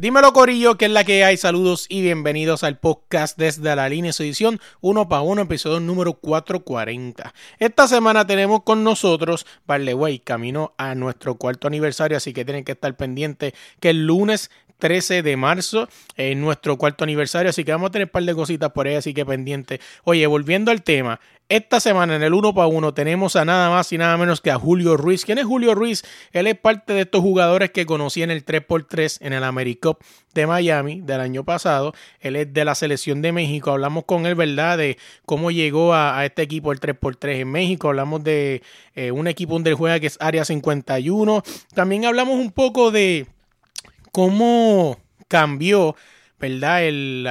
Dímelo Corillo, que es la que hay. Saludos y bienvenidos al podcast desde la línea su edición 1 para 1, episodio número 440. Esta semana tenemos con nosotros, vale, way, camino a nuestro cuarto aniversario, así que tienen que estar pendientes que el lunes 13 de marzo, en nuestro cuarto aniversario, así que vamos a tener un par de cositas por ahí, así que pendiente. Oye, volviendo al tema, esta semana en el 1 para 1 tenemos a nada más y nada menos que a Julio Ruiz. ¿Quién es Julio Ruiz? Él es parte de estos jugadores que conocí en el 3x3 en el AmeriCup de Miami del año pasado. Él es de la selección de México. Hablamos con él, ¿verdad? De cómo llegó a, este equipo el 3x3 en México. Hablamos de eh, un equipo donde él juega que es Área 51. También hablamos un poco de cómo cambió, ¿verdad? El,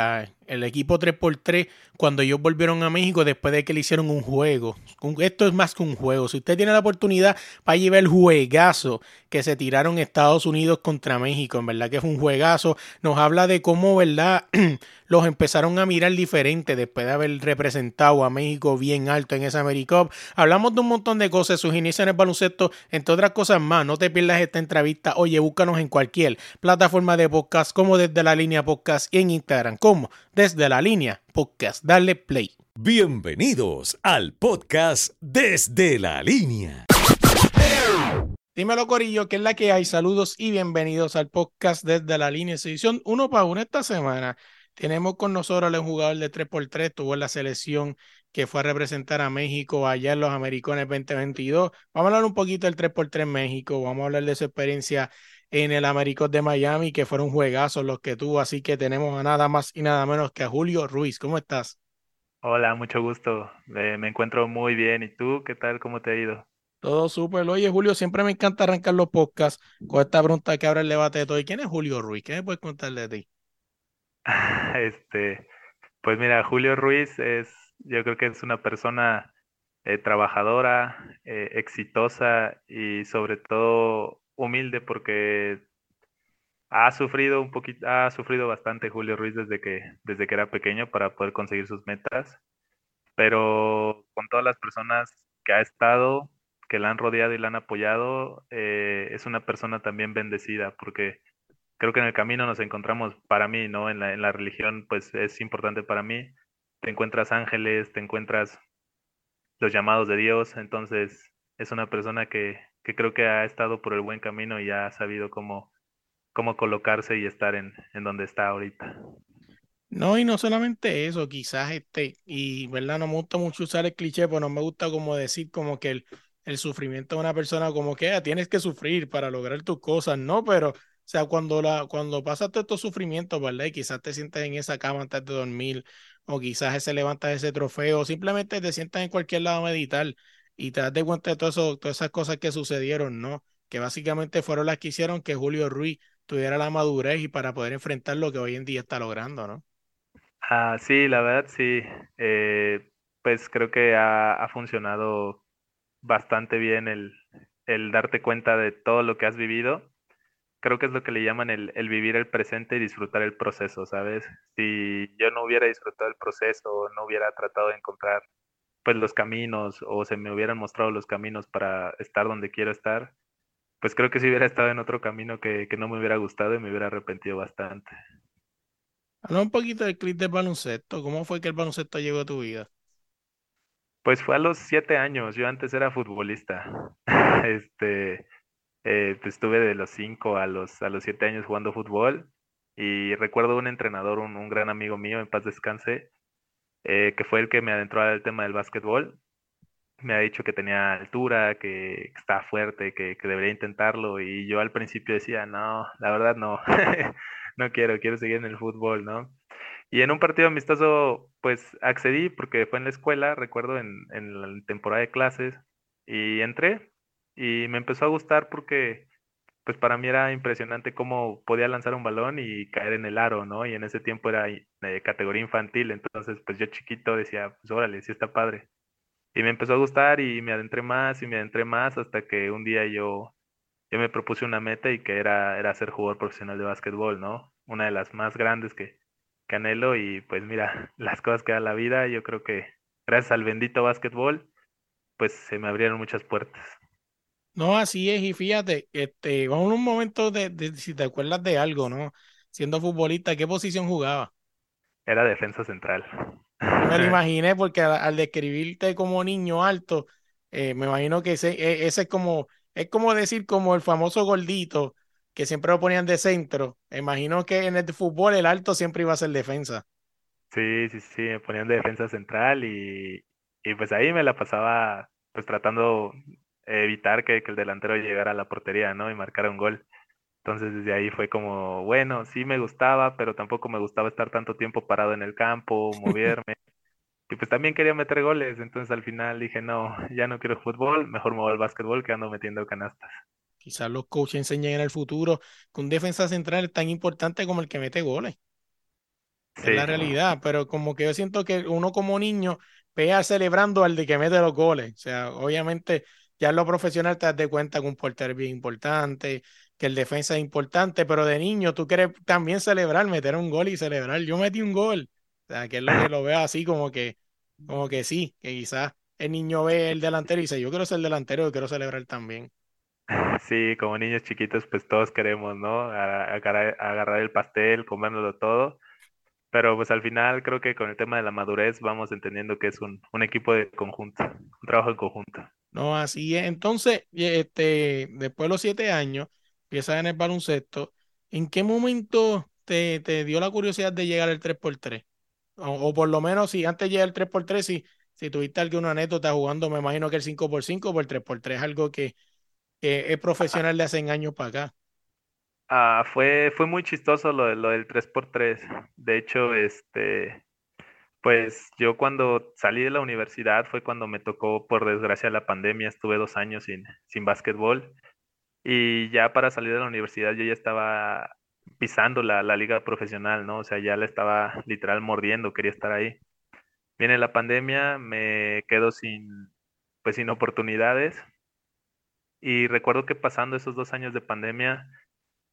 el equipo 3x3 cuando ellos volvieron a México después de que le hicieron un juego. Esto es más que un juego. Si usted tiene la oportunidad para llevar el juegazo que se tiraron Estados Unidos contra México, en verdad que es un juegazo, nos habla de cómo, ¿verdad? los empezaron a mirar diferente después de haber representado a México bien alto en esa AmeriCup. Hablamos de un montón de cosas, sus inicios en el baloncesto, entre otras cosas más. No te pierdas esta entrevista. Oye, búscanos en cualquier plataforma de podcast, como desde la línea podcast y en Instagram, como desde la línea podcast. Dale play. Bienvenidos al podcast Desde la Línea. Dímelo, Corillo, que es la que hay. Saludos y bienvenidos al podcast Desde la Línea, edición uno para uno esta semana. Tenemos con nosotros a un jugador de 3x3, tuvo en la selección que fue a representar a México allá en los Americanos 2022. Vamos a hablar un poquito del 3x3 México, vamos a hablar de su experiencia en el Americos de Miami, que fueron juegazos los que tuvo, así que tenemos a nada más y nada menos que a Julio Ruiz. ¿Cómo estás? Hola, mucho gusto. me encuentro muy bien. ¿Y tú qué tal? ¿Cómo te ha ido? Todo súper. Oye, Julio, siempre me encanta arrancar los podcasts con esta pregunta que abre el debate de todo. ¿Y quién es Julio Ruiz? ¿Qué me puedes contar de ti? Este, pues mira, Julio Ruiz es, yo creo que es una persona eh, trabajadora, eh, exitosa y sobre todo humilde porque ha sufrido un poquito, ha sufrido bastante Julio Ruiz desde que, desde que era pequeño para poder conseguir sus metas. Pero con todas las personas que ha estado, que la han rodeado y la han apoyado, eh, es una persona también bendecida, porque creo que en el camino nos encontramos, para mí, ¿no? En la, en la religión, pues es importante para mí. Te encuentras ángeles, te encuentras los llamados de Dios, entonces es una persona que, que creo que ha estado por el buen camino y ha sabido cómo, cómo colocarse y estar en, en donde está ahorita. No, y no solamente eso, quizás este, y verdad, no me gusta mucho usar el cliché, pero no me gusta como decir como que el, el sufrimiento de una persona como que ah, tienes que sufrir para lograr tus cosas, no, pero, o sea, cuando la, cuando pasas todos estos sufrimientos, ¿verdad? Y quizás te sientas en esa cama antes de dormir, o quizás se levanta ese trofeo, o simplemente te sientas en cualquier lado meditar y te das de cuenta de todas esas cosas que sucedieron, ¿no? Que básicamente fueron las que hicieron que Julio Ruiz tuviera la madurez y para poder enfrentar lo que hoy en día está logrando, ¿no? Ah, sí, la verdad sí. Eh, pues creo que ha, funcionado bastante bien el, el, darte cuenta de todo lo que has vivido. Creo que es lo que le llaman el, el, vivir el presente y disfrutar el proceso, ¿sabes? Si yo no hubiera disfrutado el proceso, no hubiera tratado de encontrar pues los caminos o se me hubieran mostrado los caminos para estar donde quiero estar, pues creo que si hubiera estado en otro camino que, no me hubiera gustado y me hubiera arrepentido bastante. Habla un poquito del clip del baloncesto. ¿Cómo fue que el baloncesto llegó a tu vida? Pues fue a los siete años. Yo antes era futbolista. este, eh, pues estuve de los cinco a los, a los siete años jugando fútbol. Y recuerdo un entrenador, un, un gran amigo mío, en paz descanse, eh, que fue el que me adentró al tema del básquetbol. Me ha dicho que tenía altura, que estaba fuerte, que, que, debería intentarlo y yo al principio decía, no, la verdad no, no quiero, quiero seguir en el fútbol, ¿no? Y en un partido amistoso, pues accedí porque fue en la escuela, recuerdo, en, en la temporada de clases, y entré y me empezó a gustar porque pues para mí era impresionante cómo podía lanzar un balón y caer en el aro, ¿no? Y en ese tiempo era de categoría infantil, entonces pues yo chiquito decía, pues órale, sí está padre. Y me empezó a gustar y me adentré más y me adentré más hasta que un día yo, yo me propuse una meta y que era, era ser jugador profesional de básquetbol, ¿no? Una de las más grandes que, que anhelo y pues mira, las cosas que da la vida, yo creo que gracias al bendito básquetbol, pues se me abrieron muchas puertas. No, así es, y fíjate, este, vamos a un momento de, si te acuerdas de algo, ¿no? Siendo futbolista, ¿qué posición jugaba? Era defensa central. Me lo imaginé porque al, describirte como niño alto, eh, me imagino que ese, e, ese es como, es como decir como el famoso gordito que siempre lo ponían de centro. Me imagino que en el fútbol el alto siempre iba a ser defensa. Sí, sí, sí, me ponían de defensa central y, y pues ahí me la pasaba pues tratando evitar que, que, el delantero llegara a la portería, ¿no? Y marcara un gol. Entonces desde ahí fue como, bueno, sí me gustaba, pero tampoco me gustaba estar tanto tiempo parado en el campo, moverme. y pues también quería meter goles, entonces al final dije, no, ya no quiero fútbol, mejor me voy al básquetbol que ando metiendo canastas. Quizás los coaches enseñen en el futuro que un defensa central es tan importante como el que mete goles. Es la realidad, pero como que yo siento que uno como niño vea celebrando al de que mete los goles. O sea, obviamente ya en lo profesional te das de cuenta que un portero es bien importante, que el defensa es importante, pero de niño tú quieres también celebrar, meter un gol y celebrar. Yo metí un gol. O sea, que es lo que lo veo así como que, como que sí, que quizás el niño ve el delantero y dice, yo quiero ser delantero, yo quiero celebrar también. Sí, como niños chiquitos, pues todos queremos, ¿no? Agarrar, agarrar el pastel, comérnoslo todo. Pero pues al final creo que con el tema de la madurez vamos entendiendo que es un, un equipo de conjunto, un trabajo en conjunto. No, así es. Entonces, este, después de los siete años, empiezas en el baloncesto. ¿En qué momento te, te dio la curiosidad de llegar al 3x3? O, por lo menos, si antes llega el 3x3, si, si tuviste alguna anécdota jugando, me imagino que el 5x5 o el 3x3 es algo que, que es profesional de hace años para acá. Ah, fue, fue muy chistoso lo, lo del 3x3. De hecho, este, pues yo cuando salí de la universidad fue cuando me tocó, por desgracia, la pandemia. Estuve dos años sin, sin básquetbol. Y ya para salir de la universidad yo ya estaba pisando la, la liga profesional, ¿no? O sea, ya la estaba literal mordiendo, quería estar ahí. Viene la pandemia, me quedo sin, pues sin oportunidades. Y recuerdo que pasando esos dos años de pandemia,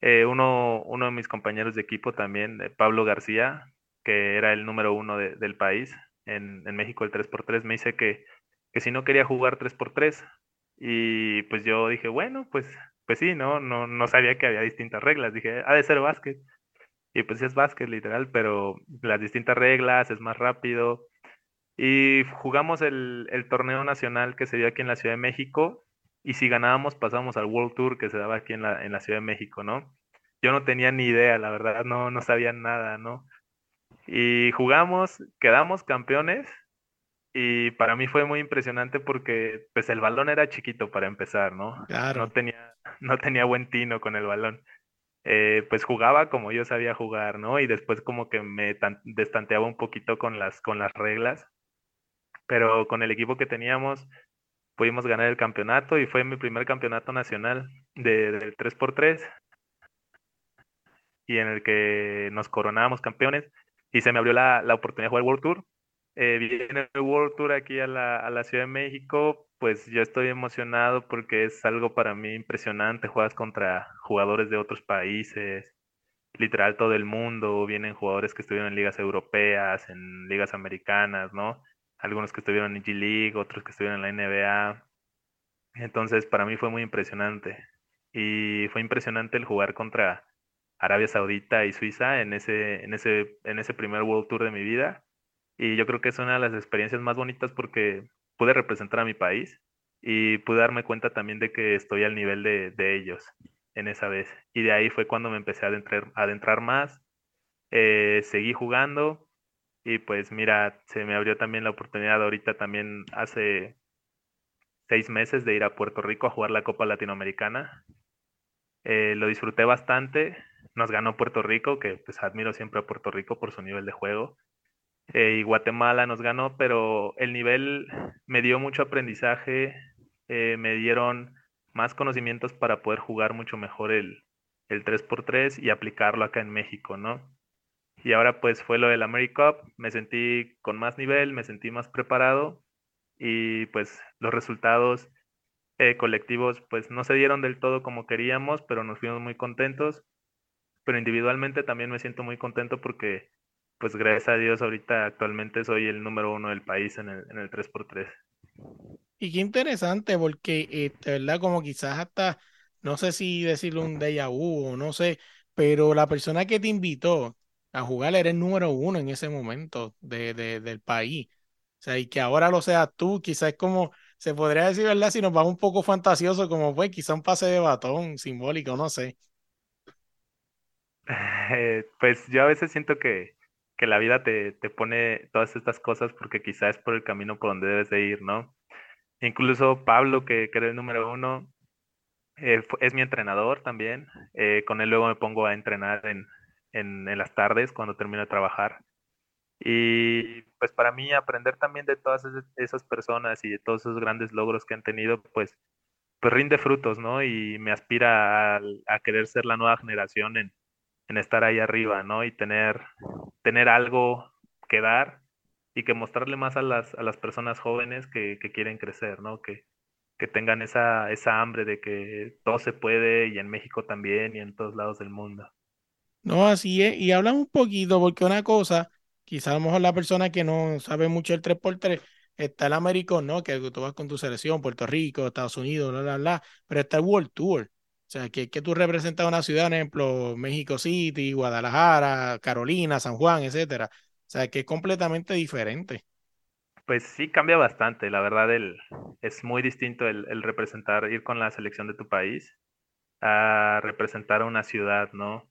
eh, uno, uno de mis compañeros de equipo también, eh, Pablo García, que era el número uno del país en, México, el 3x3, me dice que, que si no quería jugar 3x3. Y pues yo dije, bueno, pues, pues sí, ¿no? No, no sabía que había distintas reglas. Dije, ha de ser básquet. Y pues es básquet literal, pero las distintas reglas, es más rápido. Y jugamos el, torneo nacional que se dio aquí en la Ciudad de México y si ganábamos pasamos al World Tour que se daba aquí en la, en la Ciudad de México, ¿no? Yo no tenía ni idea, la verdad, no, no sabía nada, ¿no? Y jugamos, quedamos campeones y para mí fue muy impresionante porque pues el balón era chiquito para empezar, ¿no? Claro. No tenía, no tenía buen tino con el balón. Eh, pues jugaba como yo sabía jugar, ¿no? Y después como que me destanteaba un poquito con las, con las reglas. Pero con el equipo que teníamos, pudimos ganar el campeonato y fue mi primer campeonato nacional de, del 3x3 y en el que nos coronábamos campeones y se me abrió la, la oportunidad de jugar World Tour. Eh, viene el World Tour aquí a la, a la Ciudad de México, pues yo estoy emocionado porque es algo para mí impresionante. Juegas contra jugadores de otros países, literal todo el mundo. Vienen jugadores que estuvieron en ligas europeas, en ligas americanas, ¿no? algunos que estuvieron en G League, otros que estuvieron en la NBA. Entonces, para mí fue muy impresionante. Y fue impresionante el jugar contra Arabia Saudita y Suiza en ese, en ese, en ese primer World Tour de mi vida. Y yo creo que es una de las experiencias más bonitas porque pude representar a mi país y pude darme cuenta también de que estoy al nivel de, de ellos en esa vez. Y de ahí fue cuando me empecé a adentrar, a adentrar más. Eh, seguí jugando y pues mira, se me abrió también la oportunidad ahorita también hace seis meses de ir a Puerto Rico a jugar la Copa Latinoamericana. Eh, lo disfruté bastante. Nos ganó Puerto Rico, que pues admiro siempre a Puerto Rico por su nivel de juego. Eh, y Guatemala nos ganó, pero el nivel me dio mucho aprendizaje, eh, me dieron más conocimientos para poder jugar mucho mejor el, el 3x3 y aplicarlo acá en México, ¿no? Y ahora pues fue lo del AmeriCup, me sentí con más nivel, me sentí más preparado y pues los resultados eh, colectivos pues no se dieron del todo como queríamos, pero nos fuimos muy contentos. Pero individualmente también me siento muy contento porque pues gracias a Dios ahorita actualmente soy el número uno del país en el, en el 3x3. Y qué interesante porque, de verdad, como quizás hasta, no sé si decirlo un déjà vu o no sé, pero la persona que te invitó a jugar era el número uno en ese momento de, de, del país. O sea, y que ahora lo seas tú, quizás es como, se podría decir, ¿verdad? Si nos vamos un poco fantasioso, como fue, quizá un pase de batón simbólico, no sé. Eh, pues yo a veces siento que, que la vida te, te, pone todas estas cosas porque quizás es por el camino por donde debes de ir, ¿no? Incluso Pablo, que, que el número uno, eh, es mi entrenador también. Eh, con él luego me pongo a entrenar en, en, en, las tardes cuando termino de trabajar. Y pues para mí aprender también de todas esas personas y de todos esos grandes logros que han tenido, pues, pues rinde frutos, ¿no? Y me aspira a, a querer ser la nueva generación en, en estar ahí arriba, ¿no? Y tener, tener algo que dar y que mostrarle más a las, a las personas jóvenes que, que quieren crecer, ¿no? Que, que tengan esa, esa hambre de que todo se puede y en México también y en todos lados del mundo. No, así es. Y hablan un poquito, porque una cosa, quizá a lo mejor la persona que no sabe mucho el 3x3, está el americano, ¿no? Que tú vas con tu selección, Puerto Rico, Estados Unidos, bla, bla, bla, pero está el World Tour. Sea, que, que tú representas una ciudad, por ejemplo, México City, Guadalajara, Carolina, San Juan, etcétera. O sea, que es completamente diferente. Pues sí, cambia bastante. La verdad, el, es muy distinto el, el, representar, ir con la selección de tu país a representar a una ciudad, ¿no?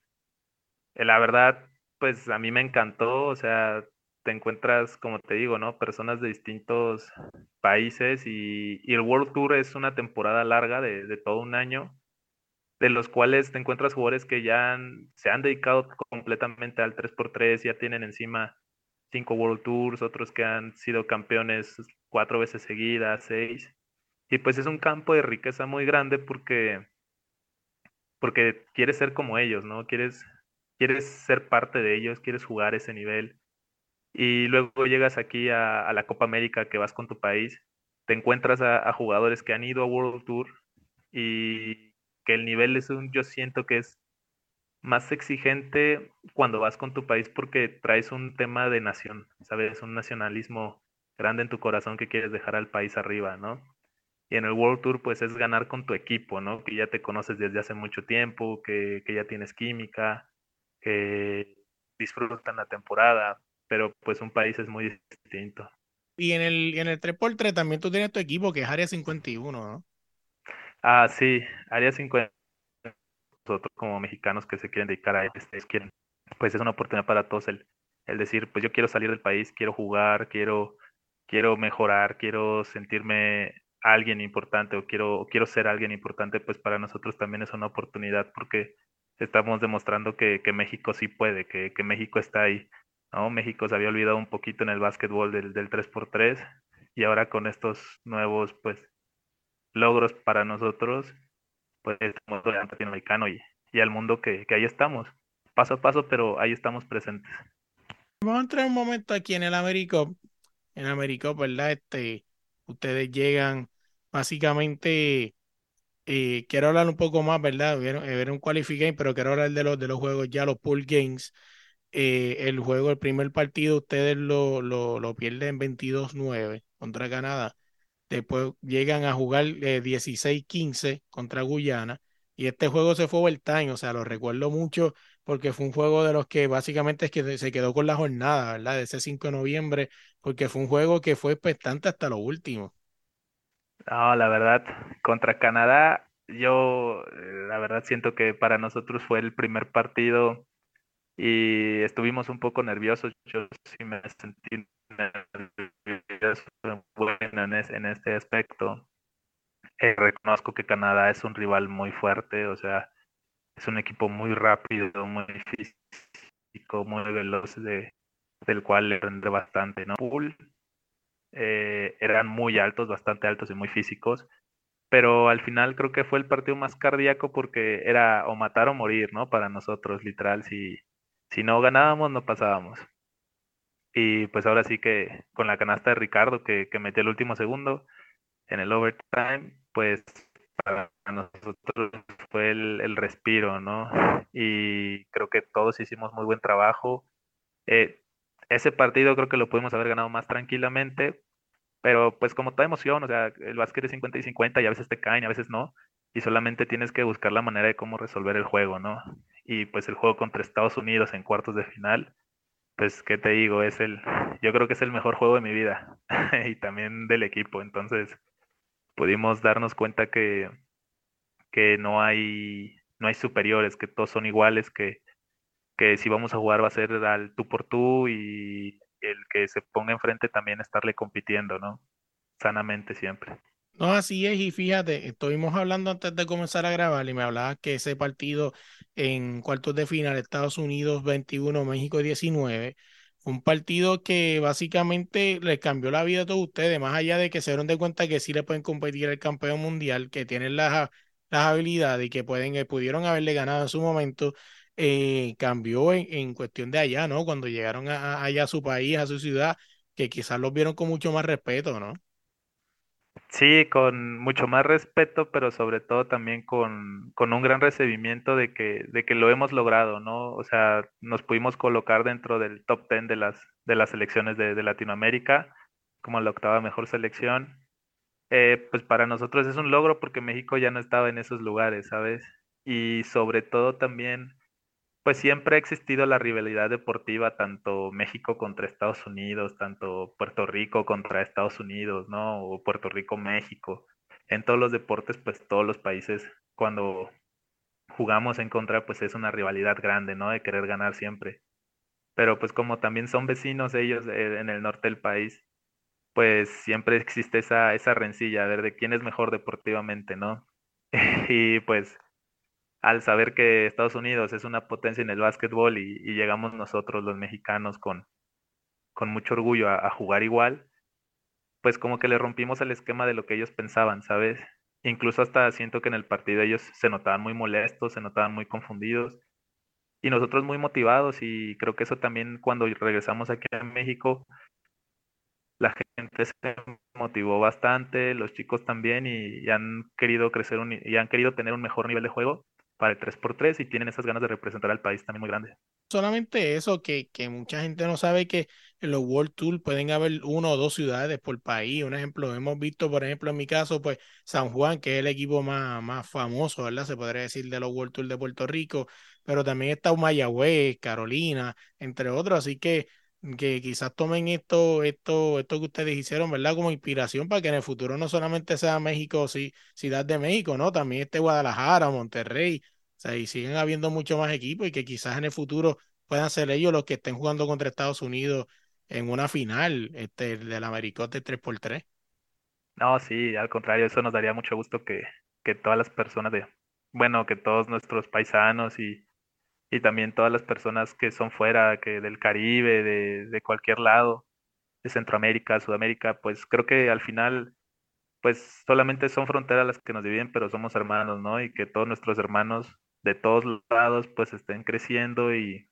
Eh, la verdad, pues a mí me encantó, o sea, te encuentras, como te digo, ¿no? Personas de distintos países y, y el World Tour es una temporada larga de, de, todo un año, de los cuales te encuentras jugadores que ya se han dedicado completamente al 3x3, ya tienen encima cinco World Tours, otros que han sido campeones cuatro veces seguidas, seis. Y pues es un campo de riqueza muy grande porque, porque quieres ser como ellos, ¿no? Quieres, quieres ser parte de ellos, quieres jugar ese nivel. Y luego llegas aquí a, la Copa América que vas con tu país, te encuentras a, jugadores que han ido a World Tour y que el nivel es un, yo siento que es más exigente cuando vas con tu país porque traes un tema de nación, ¿sabes? Un nacionalismo grande en tu corazón que quieres dejar al país arriba, ¿no? Y en el World Tour, pues es ganar con tu equipo, ¿no? Que ya te conoces desde hace mucho tiempo, que, que ya tienes química, que disfrutan la temporada, pero pues un país es muy distinto. Y en el, en el 3x3 también tú tienes tu equipo, que es Área 51, ¿no? Ah, sí, Área 51 nosotros como mexicanos que se quieren dedicar a este, quieren, pues es una oportunidad para todos el, el decir, pues yo quiero salir del país, quiero jugar, quiero, quiero mejorar, quiero sentirme alguien importante o quiero, quiero ser alguien importante, pues para nosotros también es una oportunidad porque estamos demostrando que, que México sí puede, que, que, México está ahí. ¿no? México se había olvidado un poquito en el básquetbol del, del 3x3 y ahora con estos nuevos pues logros para nosotros pues estamos latinoamericano y, y al mundo que, que ahí estamos, paso a paso, pero ahí estamos presentes. Vamos a entrar un momento aquí en el Américo. En Américo, ¿verdad? Este, ustedes llegan básicamente. Eh, quiero hablar un poco más, ¿verdad? Ver, un qualifying, pero quiero hablar de los, de los juegos ya, los pool games. Eh, el juego, el primer partido, ustedes lo, lo, lo pierden 22-9 contra Canadá. Después llegan a jugar eh, 16-15 contra Guyana. Y este juego se fue overtime, o sea, lo recuerdo mucho porque fue un juego de los que básicamente es que se quedó con la jornada, ¿verdad? De ese 5 de noviembre, porque fue un juego que fue expectante hasta lo último. No, la verdad, contra Canadá, yo eh, la verdad siento que para nosotros fue el primer partido y estuvimos un poco nerviosos. Yo sí me sentí nervioso bueno en, es, en este aspecto. Eh, reconozco que Canadá es un rival muy fuerte, o sea, es un equipo muy rápido, muy físico, muy veloz, de, del cual le rende bastante, ¿no? Pool, eh, eran muy altos, bastante altos y muy físicos, pero al final creo que fue el partido más cardíaco porque era o matar o morir, ¿no? Para nosotros, literal, si, si no ganábamos, no pasábamos. Y pues ahora sí que con la canasta de Ricardo que, que metió el último segundo en el overtime, pues para nosotros fue el, el, respiro, ¿no? Y creo que todos hicimos muy buen trabajo. Eh, ese partido creo que lo pudimos haber ganado más tranquilamente, pero pues como toda emoción, o sea, el básquet es 50 y 50 y a veces te caen, a veces no. y solamente tienes que buscar la manera de cómo resolver el juego, ¿no? Y pues el juego contra Estados Unidos en cuartos de final, pues qué te digo, es el, yo creo que es el mejor juego de mi vida y también del equipo, entonces pudimos darnos cuenta que, que no hay, no hay superiores, que todos son iguales, que, que si vamos a jugar va a ser al tú por tú y el que se ponga enfrente también estarle compitiendo, ¿no? Sanamente siempre. No, así es, y fíjate, estuvimos hablando antes de comenzar a grabar y me hablaba que ese partido en cuartos de final, Estados Unidos 21, México 19, fue un partido que básicamente le cambió la vida a todos ustedes, más allá de que se dieron de cuenta que sí le pueden competir al campeón mundial, que tienen las, las habilidades y que pueden, eh, pudieron haberle ganado en su momento, eh, cambió en, cuestión de allá, ¿no? Cuando llegaron allá a su país, a su ciudad, que quizás los vieron con mucho más respeto, ¿no? Sí, con mucho más respeto, pero sobre todo también con, con, un gran recibimiento de que, de que lo hemos logrado, ¿no? O sea, nos pudimos colocar dentro del top 10 de las, de las selecciones de, de Latinoamérica, como la octava mejor selección. Eh, pues para nosotros es un logro porque México ya no estaba en esos lugares, ¿sabes? Y sobre todo también pues siempre ha existido la rivalidad deportiva, tanto México contra Estados Unidos, tanto Puerto Rico contra Estados Unidos, ¿no? O Puerto Rico-México. En todos los deportes, pues todos los países, cuando jugamos en contra, pues es una rivalidad grande, ¿no? De querer ganar siempre. Pero pues como también son vecinos ellos eh, en el norte del país, pues siempre existe esa, esa rencilla, a ver de quién es mejor deportivamente, ¿no? y pues al saber que Estados Unidos es una potencia en el básquetbol y, llegamos nosotros los mexicanos con, con mucho orgullo a, jugar igual, pues como que le rompimos el esquema de lo que ellos pensaban, ¿sabes? Incluso hasta siento que en el partido ellos se notaban muy molestos, se notaban muy confundidos y nosotros muy motivados y creo que eso también cuando regresamos aquí a México, la gente se motivó bastante, los chicos también y, han querido crecer y han querido tener un mejor nivel de juego para el 3x3 y tienen esas ganas de representar al país también muy grande. Solamente eso, que, que mucha gente no sabe que en los World Tour pueden haber uno o dos ciudades por país. Un ejemplo, hemos visto, por ejemplo, en mi caso, pues San Juan, que es el equipo más, más famoso, ¿verdad? Se podría decir de los World Tour de Puerto Rico, pero también está Mayagüez, Carolina, entre otros. Así que que quizás tomen esto, esto, esto que ustedes hicieron, ¿verdad? Como inspiración para que en el futuro no solamente sea México, sí, Ciudad de México, ¿no? También esté Guadalajara, Monterrey, o sea, y siguen habiendo mucho más equipos y que quizás en el futuro puedan ser ellos los que estén jugando contra Estados Unidos en una final este, del Americote 3x3. No, sí, al contrario, eso nos daría mucho gusto que, que todas las personas de, bueno, que todos nuestros paisanos y y también todas las personas que son fuera, que del Caribe, de, de cualquier lado, de Centroamérica, Sudamérica, pues creo que al final, pues solamente son fronteras las que nos dividen, pero somos hermanos, ¿no? Y que todos nuestros hermanos de todos lados, pues estén creciendo y,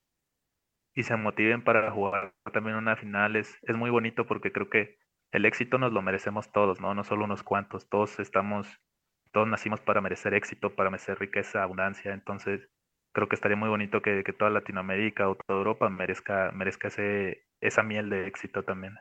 y se motiven para jugar también una final. Es, es muy bonito porque creo que el éxito nos lo merecemos todos, ¿no? No solo unos cuantos, todos estamos, todos nacimos para merecer éxito, para merecer riqueza, abundancia, entonces creo que estaría muy bonito que, toda Latinoamérica o toda Europa merezca, merezca ese, esa miel de éxito también.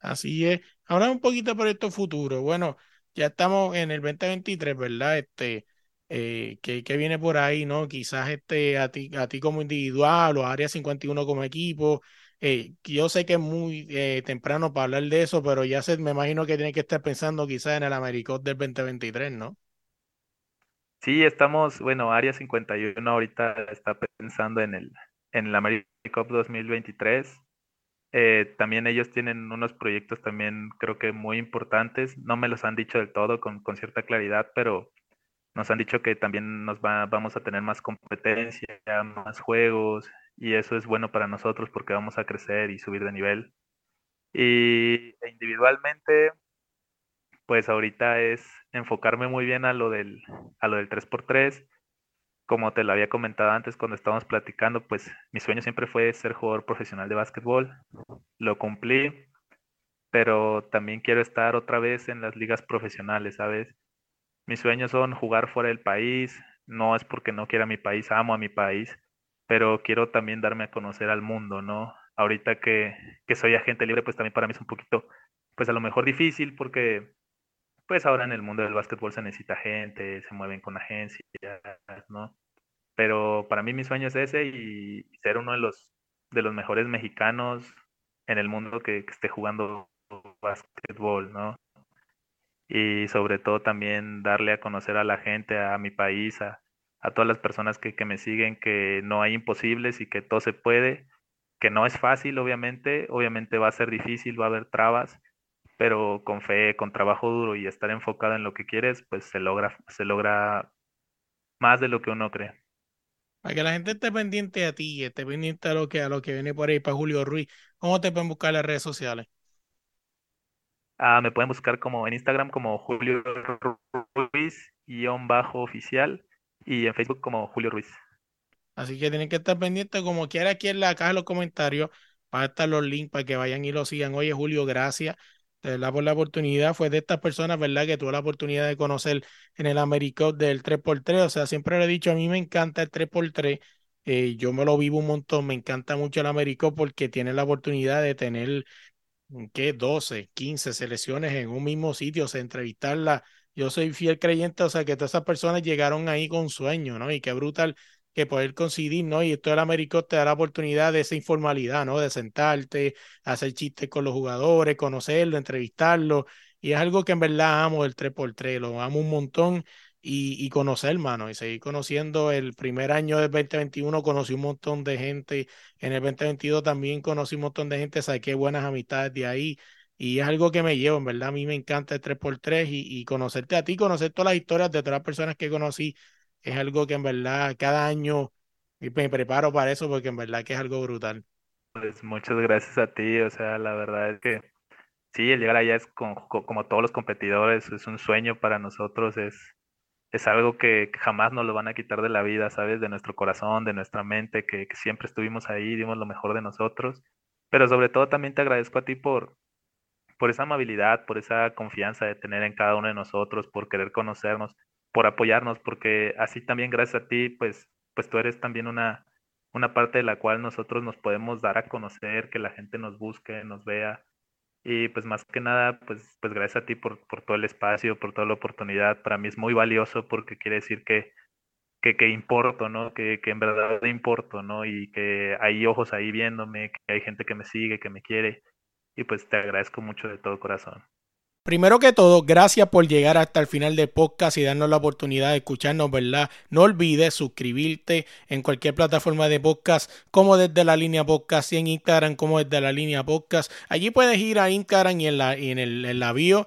Así es. Ahora un poquito por esto futuro. Bueno, ya estamos en el 2023, ¿verdad? Este, eh, ¿qué, viene por ahí, no? Quizás este, a ti, a ti como individual o a Área 51 como equipo. Eh, yo sé que es muy eh, temprano para hablar de eso, pero ya se, me imagino que tiene que estar pensando quizás en el Americot del 2023, ¿no? Sí, estamos, bueno, Área 51 ahorita está pensando en el, en la AmeriCup 2023. Eh, también ellos tienen unos proyectos también creo que muy importantes. No me los han dicho del todo con, con cierta claridad, pero nos han dicho que también nos va, vamos a tener más competencia, más juegos, y eso es bueno para nosotros porque vamos a crecer y subir de nivel. Y individualmente, pues ahorita es enfocarme muy bien a lo del, a lo del 3x3. Como te lo había comentado antes cuando estábamos platicando, pues mi sueño siempre fue ser jugador profesional de básquetbol. Lo cumplí, pero también quiero estar otra vez en las ligas profesionales, ¿sabes? Mis sueños son jugar fuera del país. No es porque no quiera mi país, amo a mi país, pero quiero también darme a conocer al mundo, ¿no? Ahorita que, que soy agente libre, pues también para mí es un poquito, pues a lo mejor difícil porque pues ahora en el mundo del básquetbol se necesita gente, se mueven con agencias, ¿no? Pero para mí mi sueño es ese y ser uno de los, de los mejores mexicanos en el mundo que, esté jugando básquetbol, ¿no? Y sobre todo también darle a conocer a la gente, a mi país, a, a todas las personas que, que me siguen, que no hay imposibles y que todo se puede, que no es fácil, obviamente, obviamente va a ser difícil, va a haber trabas, pero con fe, con trabajo duro y estar enfocado en lo que quieres, pues se logra, se logra más de lo que uno cree. Para que la gente esté pendiente a ti, esté pendiente a lo que, a lo que viene por ahí para Julio Ruiz, ¿cómo te pueden buscar en las redes sociales? Ah, me pueden buscar como en Instagram como Julio Ruiz, guion bajo oficial, y en Facebook como Julio Ruiz. Así que tienen que estar pendientes como quiera aquí en la caja de los comentarios. Para estar los links para que vayan y lo sigan. Oye, Julio, gracias de verdad por la oportunidad. Fue de estas personas, ¿verdad? Que tuve la oportunidad de conocer en el Americop del 3x3. O sea, siempre lo he dicho, a mí me encanta el 3x3. Eh, yo me lo vivo un montón. Me encanta mucho el Americop porque tiene la oportunidad de tener, ¿qué? 12, 15 selecciones en un mismo sitio, o sea, entrevistarla. Yo soy fiel creyente, o sea, que todas esas personas llegaron ahí con sueño, ¿no? Y qué brutal que poder coincidir, ¿no? Y esto del América te da la oportunidad de esa informalidad, ¿no? De sentarte, hacer chistes con los jugadores, conocerlo, entrevistarlo. Y es algo que en verdad amo el 3x3, lo amo un montón y, y conocer, hermano, y seguir conociendo. El primer año del 2021 conocí un montón de gente, en el 2022 también conocí un montón de gente, saqué buenas amistades de ahí. Y es algo que me llevo, en verdad, a mí me encanta el 3x3 y, y conocerte a ti, conocer todas las historias de todas las personas que conocí es algo que en verdad cada año me preparo para eso porque en verdad que es algo brutal. Pues muchas gracias a ti, o sea, la verdad es que sí, el llegar allá es como, todos los competidores, es un sueño para nosotros, es, es algo que, jamás nos lo van a quitar de la vida, ¿sabes? De nuestro corazón, de nuestra mente, que, que siempre estuvimos ahí, dimos lo mejor de nosotros, pero sobre todo también te agradezco a ti por, por esa amabilidad, por esa confianza de tener en cada uno de nosotros, por querer conocernos por apoyarnos, porque así también gracias a ti, pues, pues tú eres también una, una parte de la cual nosotros nos podemos dar a conocer, que la gente nos busque, nos vea. Y pues más que nada, pues, pues gracias a ti por, por todo el espacio, por toda la oportunidad. Para mí es muy valioso porque quiere decir que, que, importo, ¿no? Que, que en verdad importo, ¿no? Y que hay ojos ahí viéndome, que hay gente que me sigue, que me quiere. Y pues te agradezco mucho de todo corazón. Primero que todo, gracias por llegar hasta el final del podcast y darnos la oportunidad de escucharnos, ¿verdad? No olvides suscribirte en cualquier plataforma de podcast, como desde la línea podcast y en Instagram, como desde la línea podcast. Allí puedes ir a Instagram y en la, y en el, en la bio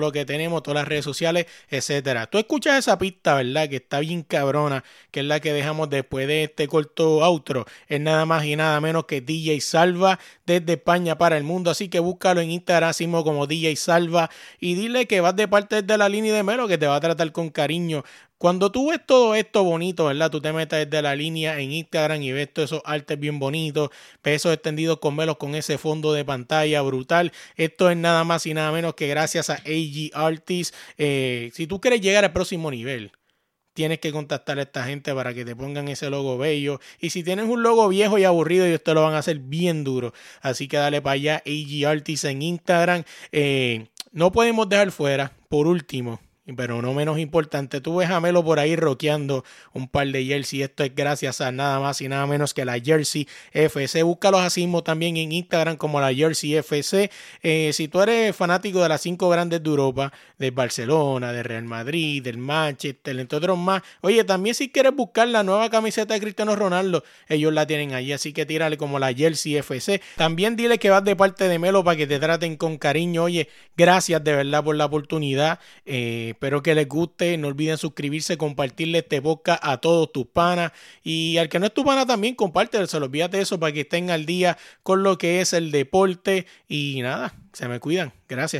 lo que tenemos, todas las redes sociales, etcétera. Tú escuchas esa pista, ¿verdad? Que está bien cabrona, que es la que dejamos después de este corto outro. Es nada más y nada menos que DJ Salva desde España para el mundo. Así que búscalo en Instagram como DJ Salva y dile que vas de parte de la línea de Melo que te va a tratar con cariño. Cuando tú ves todo esto bonito, ¿verdad? Tú te metes desde la línea en Instagram y ves todos esos artes bien bonitos, pesos extendidos con velos con ese fondo de pantalla brutal. Esto es nada más y nada menos que gracias a AG Artists. Eh, si tú quieres llegar al próximo nivel, tienes que contactar a esta gente para que te pongan ese logo bello. Y si tienes un logo viejo y aburrido, ellos te lo van a hacer bien duro. Así que dale para allá, AG Artists en Instagram. Eh, no podemos dejar fuera, por último, pero no menos importante, tú ves a Melo por ahí roqueando un par de jersey. Esto es gracias a nada más y nada menos que la Jersey FC. Búscalos así mismo también en Instagram como la Jersey FC. Eh, si tú eres fanático de las cinco grandes de Europa, de Barcelona, de Real Madrid, del Manchester, entre otros más, oye, también si quieres buscar la nueva camiseta de Cristiano Ronaldo, ellos la tienen ahí. Así que tírale como la Jersey FC. También dile que vas de parte de Melo para que te traten con cariño. Oye, gracias de verdad por la oportunidad. Eh, espero que les guste. No olviden suscribirse, compartirle este boca a todos tus panas. Y al que no es tu pana también, compártelo. Olvídate eso para que estén al día con lo que es el deporte. Y nada, se me cuidan. Gracias.